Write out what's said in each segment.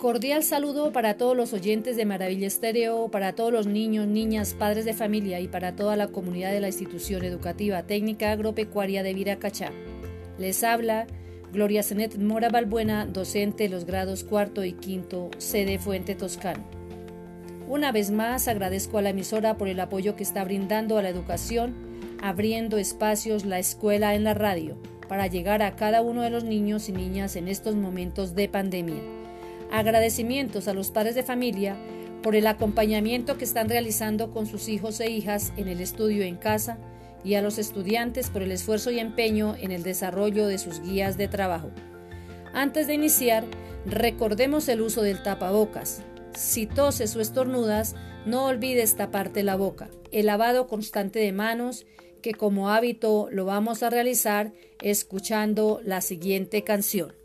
Cordial saludo para todos los oyentes de Maravilla Estéreo, para todos los niños, niñas, padres de familia y para toda la comunidad de la institución educativa técnica agropecuaria de Viracachá. Les habla Gloria Zenet Mora Balbuena, docente de los grados cuarto y quinto, sede Fuente Toscano. Una vez más agradezco a la emisora por el apoyo que está brindando a la educación, abriendo espacios la escuela en la radio para llegar a cada uno de los niños y niñas en estos momentos de pandemia agradecimientos a los padres de familia por el acompañamiento que están realizando con sus hijos e hijas en el estudio en casa y a los estudiantes por el esfuerzo y empeño en el desarrollo de sus guías de trabajo. Antes de iniciar, recordemos el uso del tapabocas. Si toses o estornudas, no olvides taparte la boca. El lavado constante de manos, que como hábito lo vamos a realizar escuchando la siguiente canción.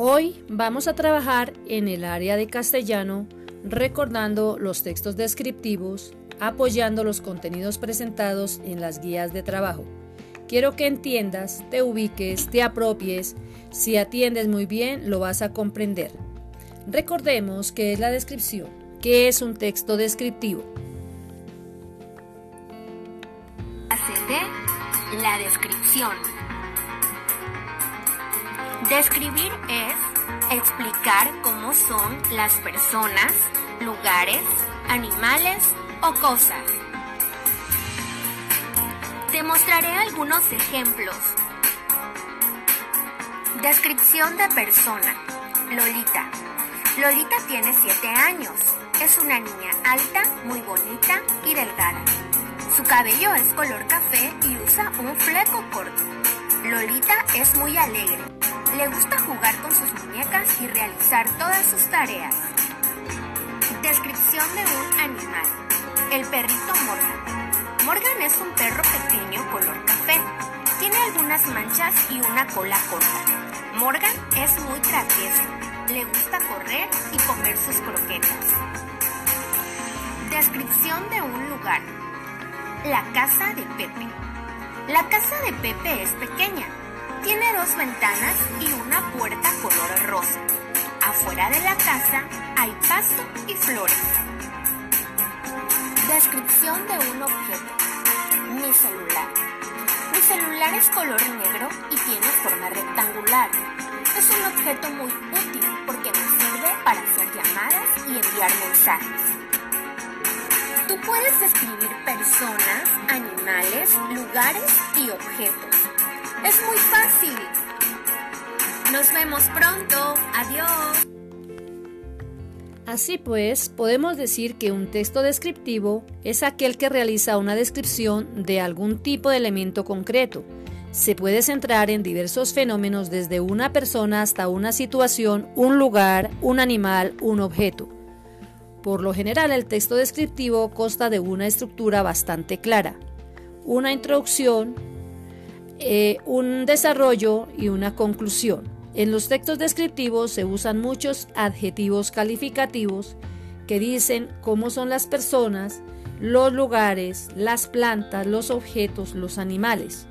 Hoy vamos a trabajar en el área de castellano recordando los textos descriptivos, apoyando los contenidos presentados en las guías de trabajo. Quiero que entiendas, te ubiques, te apropies. Si atiendes muy bien, lo vas a comprender. Recordemos qué es la descripción, qué es un texto descriptivo. La descripción Describir es explicar cómo son las personas, lugares, animales o cosas. Te mostraré algunos ejemplos. Descripción de persona. Lolita. Lolita tiene 7 años. Es una niña alta, muy bonita y delgada. Su cabello es color café y usa un fleco corto. Lolita es muy alegre. Le gusta jugar con sus muñecas y realizar todas sus tareas. Descripción de un animal. El perrito Morgan. Morgan es un perro pequeño color café. Tiene algunas manchas y una cola corta. Morgan es muy travieso. Le gusta correr y comer sus croquetas. Descripción de un lugar. La casa de Pepe. La casa de Pepe es pequeña tiene dos ventanas y una puerta color rosa. Afuera de la casa hay pasto y flores. Descripción de un objeto. Mi celular. Mi celular es color negro y tiene forma rectangular. Es un objeto muy útil porque nos sirve para hacer llamadas y enviar mensajes. Tú puedes describir personas, animales, lugares y objetos. Es muy fácil. Nos vemos pronto. Adiós. Así pues, podemos decir que un texto descriptivo es aquel que realiza una descripción de algún tipo de elemento concreto. Se puede centrar en diversos fenómenos desde una persona hasta una situación, un lugar, un animal, un objeto. Por lo general, el texto descriptivo consta de una estructura bastante clara. Una introducción, eh, un desarrollo y una conclusión. En los textos descriptivos se usan muchos adjetivos calificativos que dicen cómo son las personas, los lugares, las plantas, los objetos, los animales.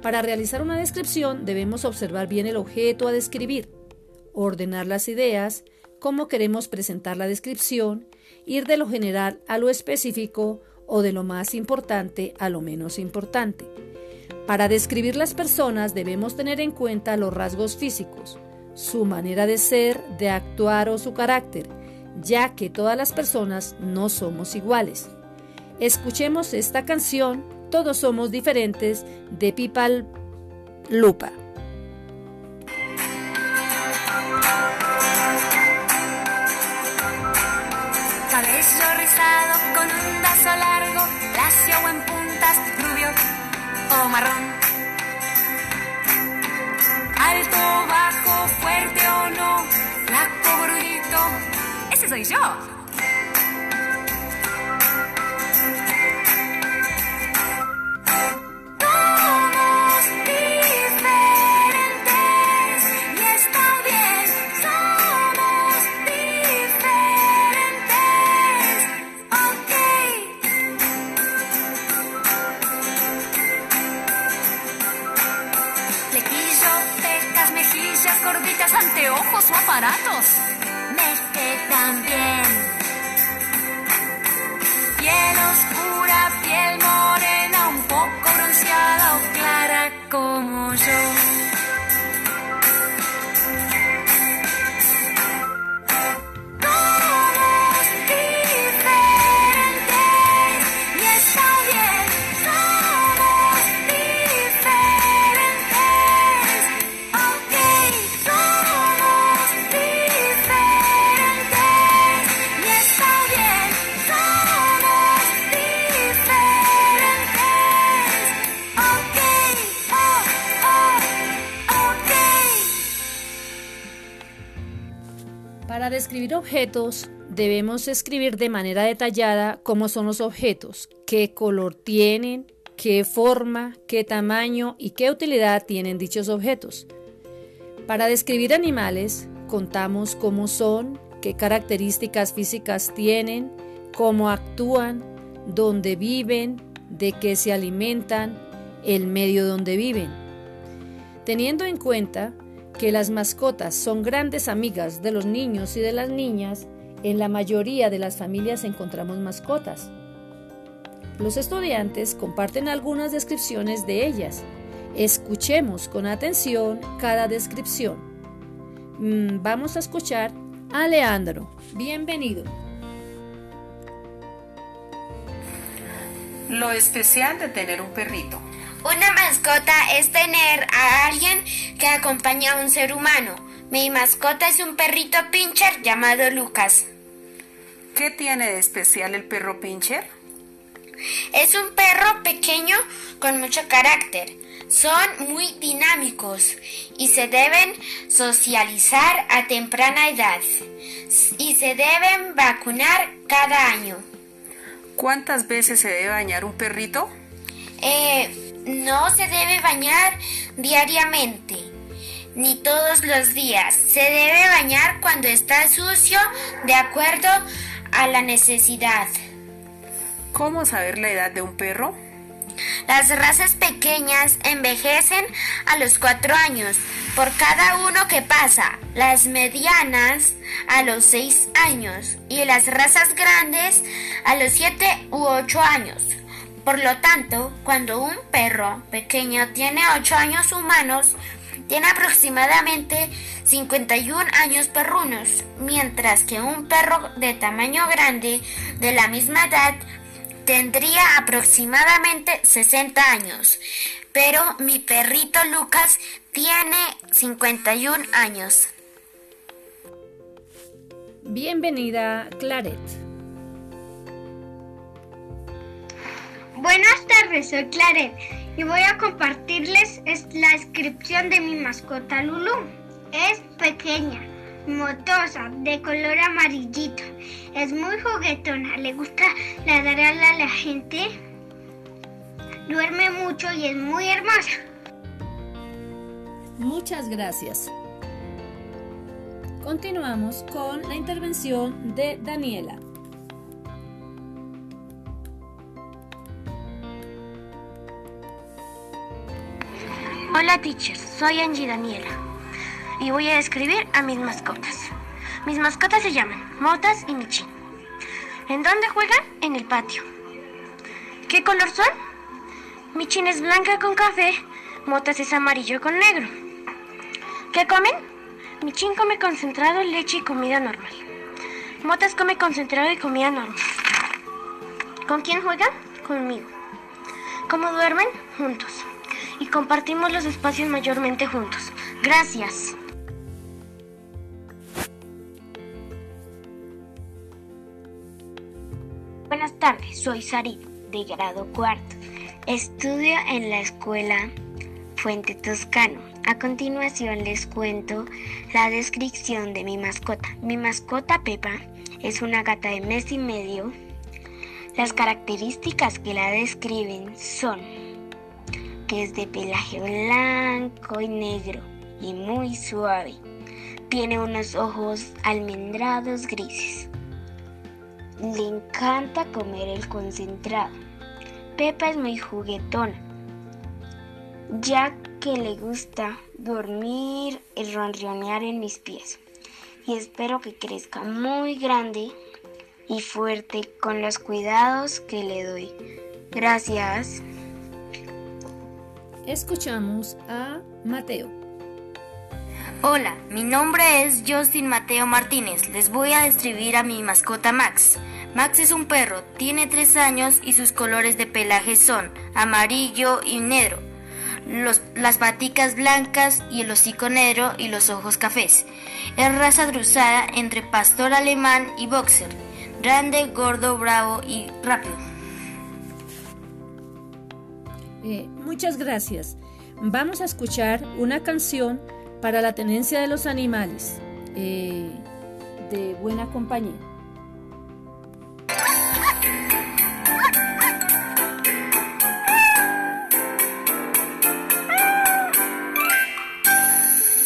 Para realizar una descripción debemos observar bien el objeto a describir, ordenar las ideas, cómo queremos presentar la descripción, ir de lo general a lo específico o de lo más importante a lo menos importante. Para describir las personas debemos tener en cuenta los rasgos físicos, su manera de ser, de actuar o su carácter, ya que todas las personas no somos iguales. Escuchemos esta canción, Todos somos diferentes, de Pipal Lupa. Marrón. Alto, bajo, fuerte o no, flaco, gordito. Ese soy yo. Como yo. escribir objetos, debemos escribir de manera detallada cómo son los objetos, qué color tienen, qué forma, qué tamaño y qué utilidad tienen dichos objetos. Para describir animales, contamos cómo son, qué características físicas tienen, cómo actúan, dónde viven, de qué se alimentan, el medio donde viven. Teniendo en cuenta que las mascotas son grandes amigas de los niños y de las niñas, en la mayoría de las familias encontramos mascotas. Los estudiantes comparten algunas descripciones de ellas. Escuchemos con atención cada descripción. Mm, vamos a escuchar a Leandro. Bienvenido. Lo especial de tener un perrito. Una mascota es tener a alguien que acompaña a un ser humano. Mi mascota es un perrito pincher llamado Lucas. ¿Qué tiene de especial el perro pincher? Es un perro pequeño con mucho carácter. Son muy dinámicos y se deben socializar a temprana edad y se deben vacunar cada año. ¿Cuántas veces se debe bañar un perrito? Eh, no se debe bañar diariamente, ni todos los días. Se debe bañar cuando está sucio, de acuerdo a la necesidad. ¿Cómo saber la edad de un perro? Las razas pequeñas envejecen a los cuatro años por cada uno que pasa, las medianas a los seis años y las razas grandes a los siete u ocho años. Por lo tanto, cuando un perro pequeño tiene 8 años humanos, tiene aproximadamente 51 años perrunos, mientras que un perro de tamaño grande de la misma edad tendría aproximadamente 60 años. Pero mi perrito Lucas tiene 51 años. Bienvenida, Claret. Buenas tardes, soy Claret y voy a compartirles la descripción de mi mascota Lulu. Es pequeña, motosa, de color amarillito. Es muy juguetona, le gusta ladrarle a la gente. Duerme mucho y es muy hermosa. Muchas gracias. Continuamos con la intervención de Daniela. Hola teacher, soy Angie Daniela y voy a describir a mis mascotas. Mis mascotas se llaman Motas y Michi. ¿En dónde juegan? En el patio. ¿Qué color son? Michin es blanca con café, Motas es amarillo con negro. ¿Qué comen? Michin come concentrado, leche y comida normal. Motas come concentrado y comida normal. ¿Con quién juegan? Conmigo. ¿Cómo duermen? Juntos. Y compartimos los espacios mayormente juntos. Gracias. Buenas tardes, soy Sarit, de grado cuarto. Estudio en la escuela Fuente Toscano. A continuación les cuento la descripción de mi mascota. Mi mascota Pepa es una gata de mes y medio. Las características que la describen son que es de pelaje blanco y negro y muy suave. Tiene unos ojos almendrados grises. Le encanta comer el concentrado. Pepa es muy juguetona, ya que le gusta dormir y ronronear en mis pies. Y espero que crezca muy grande y fuerte con los cuidados que le doy. Gracias. Escuchamos a Mateo. Hola, mi nombre es Justin Mateo Martínez. Les voy a describir a mi mascota Max. Max es un perro, tiene tres años y sus colores de pelaje son amarillo y negro. las paticas blancas y el hocico negro y los ojos cafés. Es raza drusada entre pastor alemán y boxer. Grande, gordo, bravo y rápido. Eh, muchas gracias. Vamos a escuchar una canción para la tenencia de los animales eh, de buena compañía.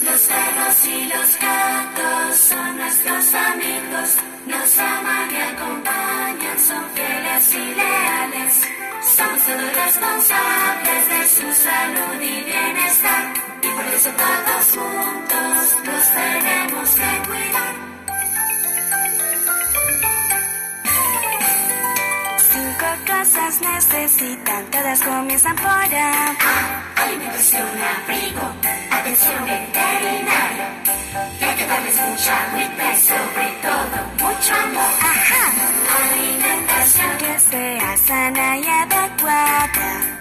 Los perros y los gatos son nuestros amigos, nos aman y acompañan, son fieles y leales. Somos todos responsables salud y bienestar, y por eso todos juntos los tenemos que cuidar. Cinco cosas necesitan, todas comienzan por A. Alimentación, abrigo, atención veterinaria. Y hay que darles mucha agüita y sobre todo mucho amor. Ajá. Alimentación, Que sea sana y adecuada.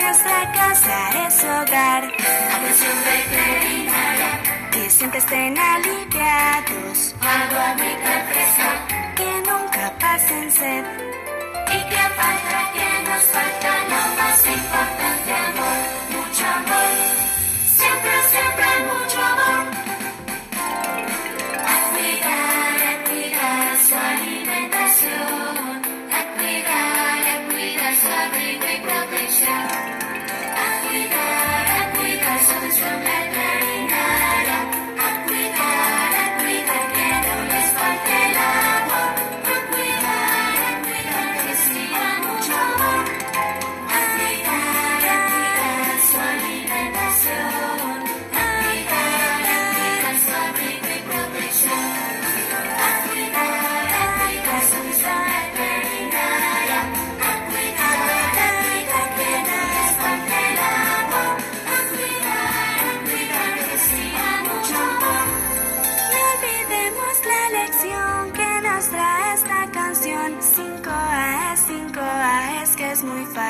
Nuestra casa es hogar. atención veterinaria. Que siempre estén aliviados. Agua, agüita fresca. Que nunca pasen sed. ¿Y qué falta? ¿Qué nos falta?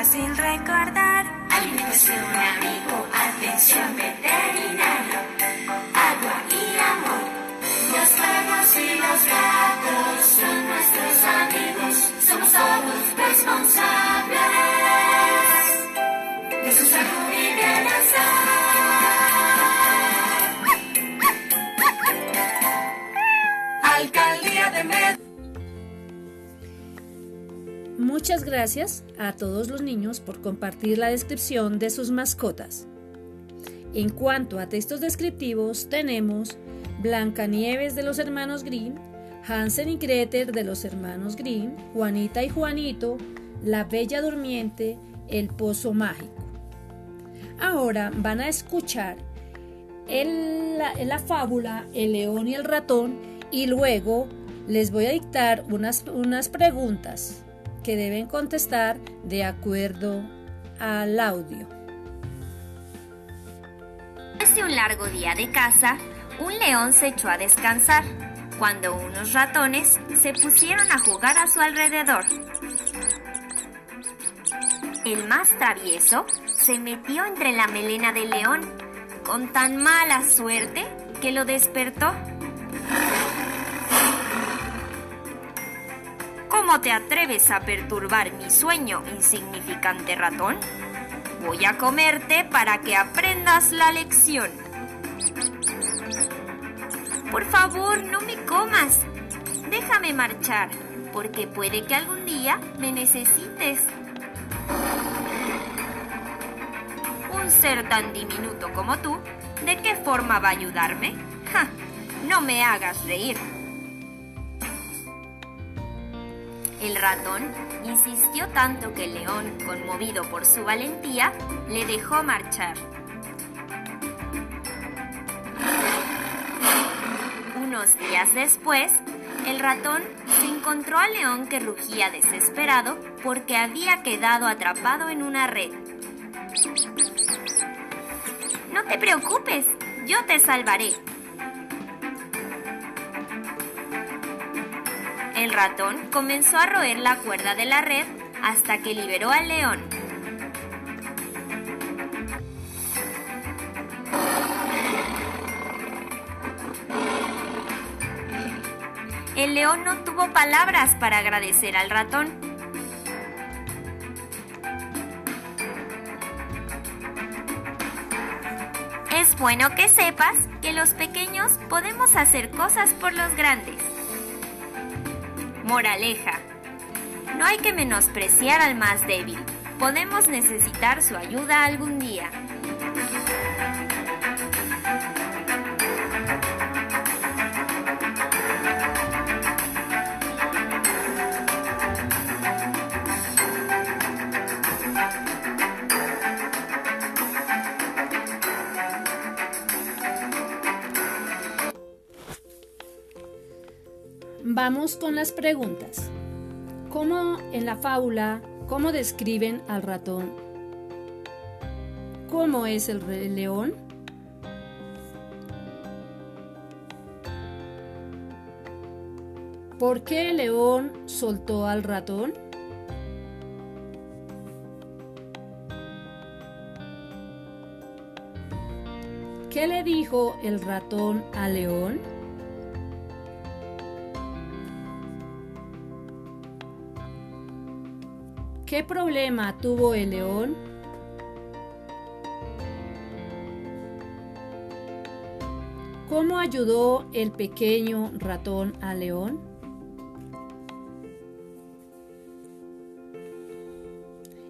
Fácil recordar. Alimentación, abrigo, atención veterinaria, agua y amor. Los perros y los gatos son nuestros amigos, somos todos responsables Muchas gracias a todos los niños por compartir la descripción de sus mascotas. En cuanto a textos descriptivos, tenemos Blancanieves de los hermanos Grimm, Hansen y Gretel de los hermanos Grimm, Juanita y Juanito, La Bella Durmiente, El Pozo Mágico. Ahora van a escuchar la, la fábula El león y el ratón y luego les voy a dictar unas, unas preguntas que deben contestar de acuerdo al audio. De un largo día de caza, un león se echó a descansar cuando unos ratones se pusieron a jugar a su alrededor. El más travieso se metió entre la melena del león con tan mala suerte que lo despertó. ¿Cómo te atreves a perturbar mi sueño, insignificante ratón? Voy a comerte para que aprendas la lección. Por favor, no me comas. Déjame marchar, porque puede que algún día me necesites. Un ser tan diminuto como tú, ¿de qué forma va a ayudarme? ¡Ja! No me hagas reír. El ratón insistió tanto que el león, conmovido por su valentía, le dejó marchar. Unos días después, el ratón se encontró al león que rugía desesperado porque había quedado atrapado en una red. No te preocupes, yo te salvaré. El ratón comenzó a roer la cuerda de la red hasta que liberó al león. El león no tuvo palabras para agradecer al ratón. Es bueno que sepas que los pequeños podemos hacer cosas por los grandes. Moraleja. No hay que menospreciar al más débil. Podemos necesitar su ayuda algún día. Vamos con las preguntas. ¿Cómo en la fábula, cómo describen al ratón? ¿Cómo es el león? ¿Por qué el león soltó al ratón? ¿Qué le dijo el ratón al león? ¿Qué problema tuvo el león? ¿Cómo ayudó el pequeño ratón al león?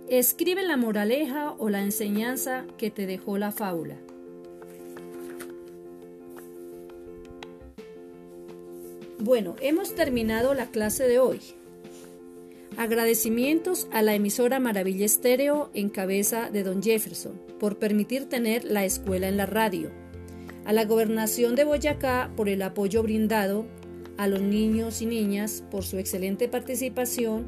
Escribe la moraleja o la enseñanza que te dejó la fábula. Bueno, hemos terminado la clase de hoy. Agradecimientos a la emisora Maravilla Estéreo en cabeza de Don Jefferson por permitir tener la escuela en la radio. A la gobernación de Boyacá por el apoyo brindado a los niños y niñas por su excelente participación,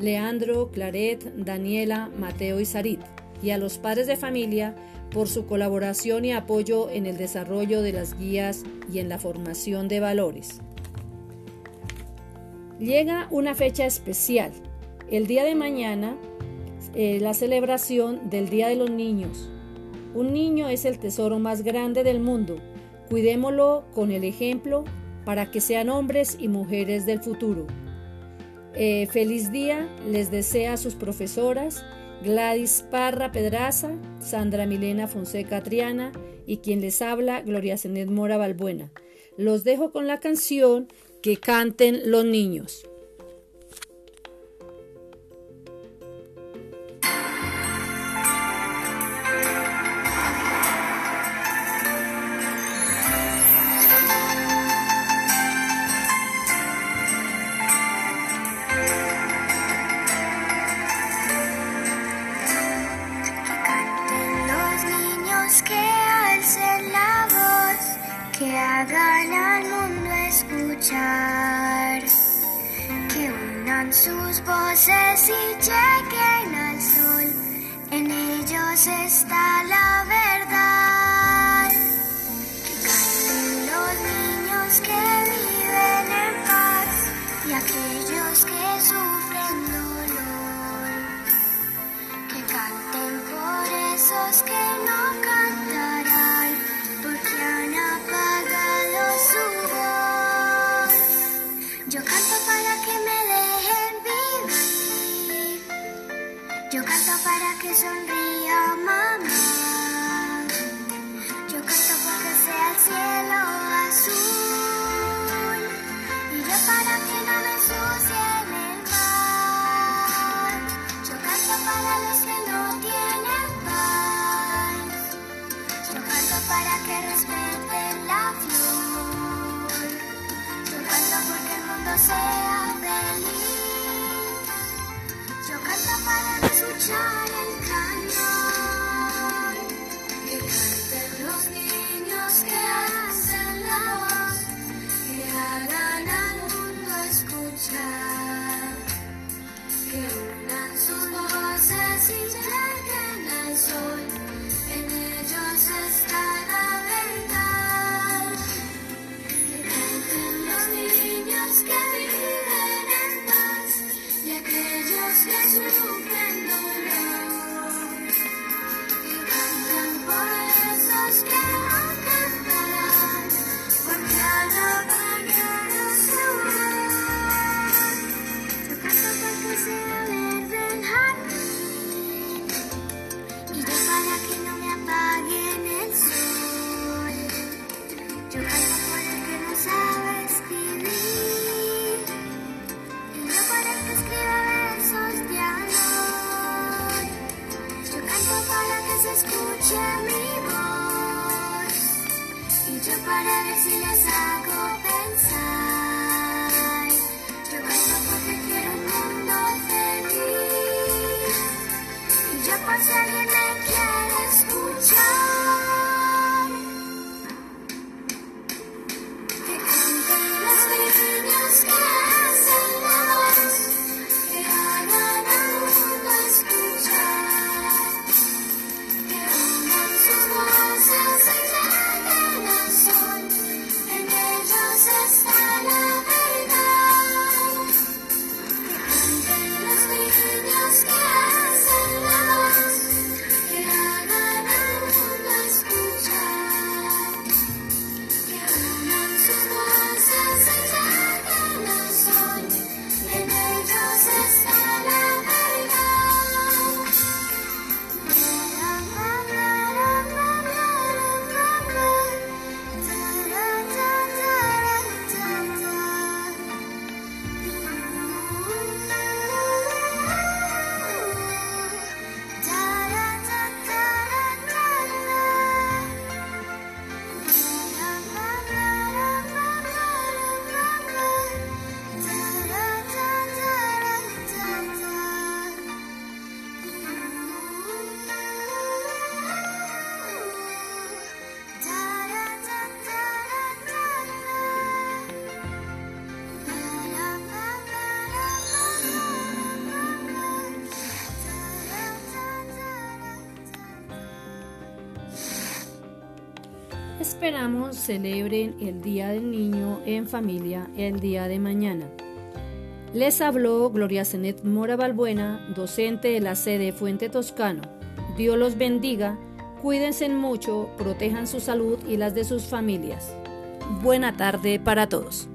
Leandro, Claret, Daniela, Mateo y Sarit, y a los padres de familia por su colaboración y apoyo en el desarrollo de las guías y en la formación de valores. Llega una fecha especial, el día de mañana, eh, la celebración del Día de los Niños. Un niño es el tesoro más grande del mundo. Cuidémoslo con el ejemplo para que sean hombres y mujeres del futuro. Eh, feliz día les desea a sus profesoras Gladys Parra Pedraza, Sandra Milena Fonseca Triana y quien les habla Gloria Zenet Mora Balbuena. Los dejo con la canción que canten los niños. Sus voces y lleguen al sol, en ellos está yo canto para que sonría mamá, yo canto porque sea el cielo azul, y yo para que no me ensucien el mar. Yo canto para los que no tienen paz. Yo canto para que respeten la flor. Yo canto porque el mundo sea feliz. Yo canto para no Para que se escuche mi voz y yo para ver si les hago pensar. Yo canto porque quiero un mundo feliz y yo por si alguien me Esperamos celebren el Día del Niño en familia el día de mañana. Les habló Gloria Zenet Mora Balbuena, docente de la sede Fuente Toscano. Dios los bendiga, cuídense mucho, protejan su salud y las de sus familias. Buena tarde para todos.